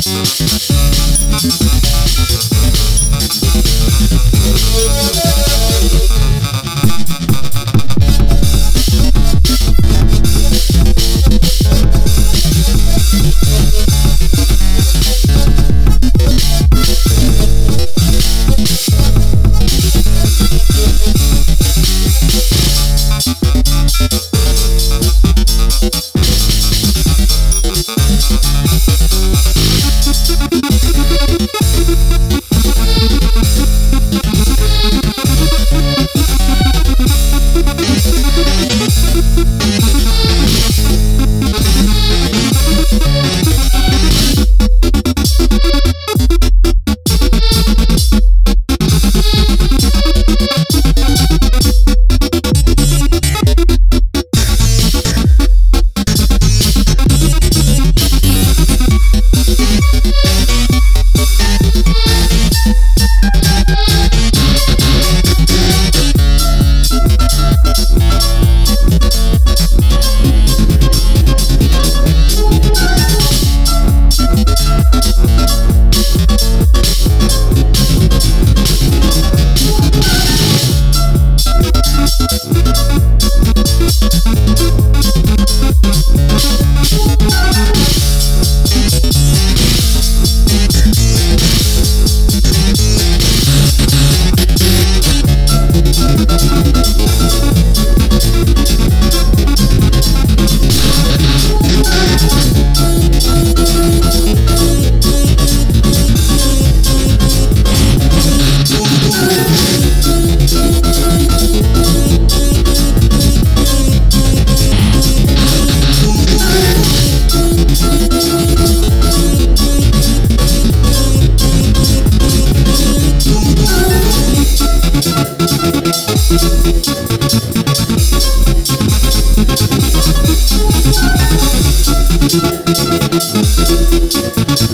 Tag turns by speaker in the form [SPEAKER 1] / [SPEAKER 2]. [SPEAKER 1] Thank Thank you.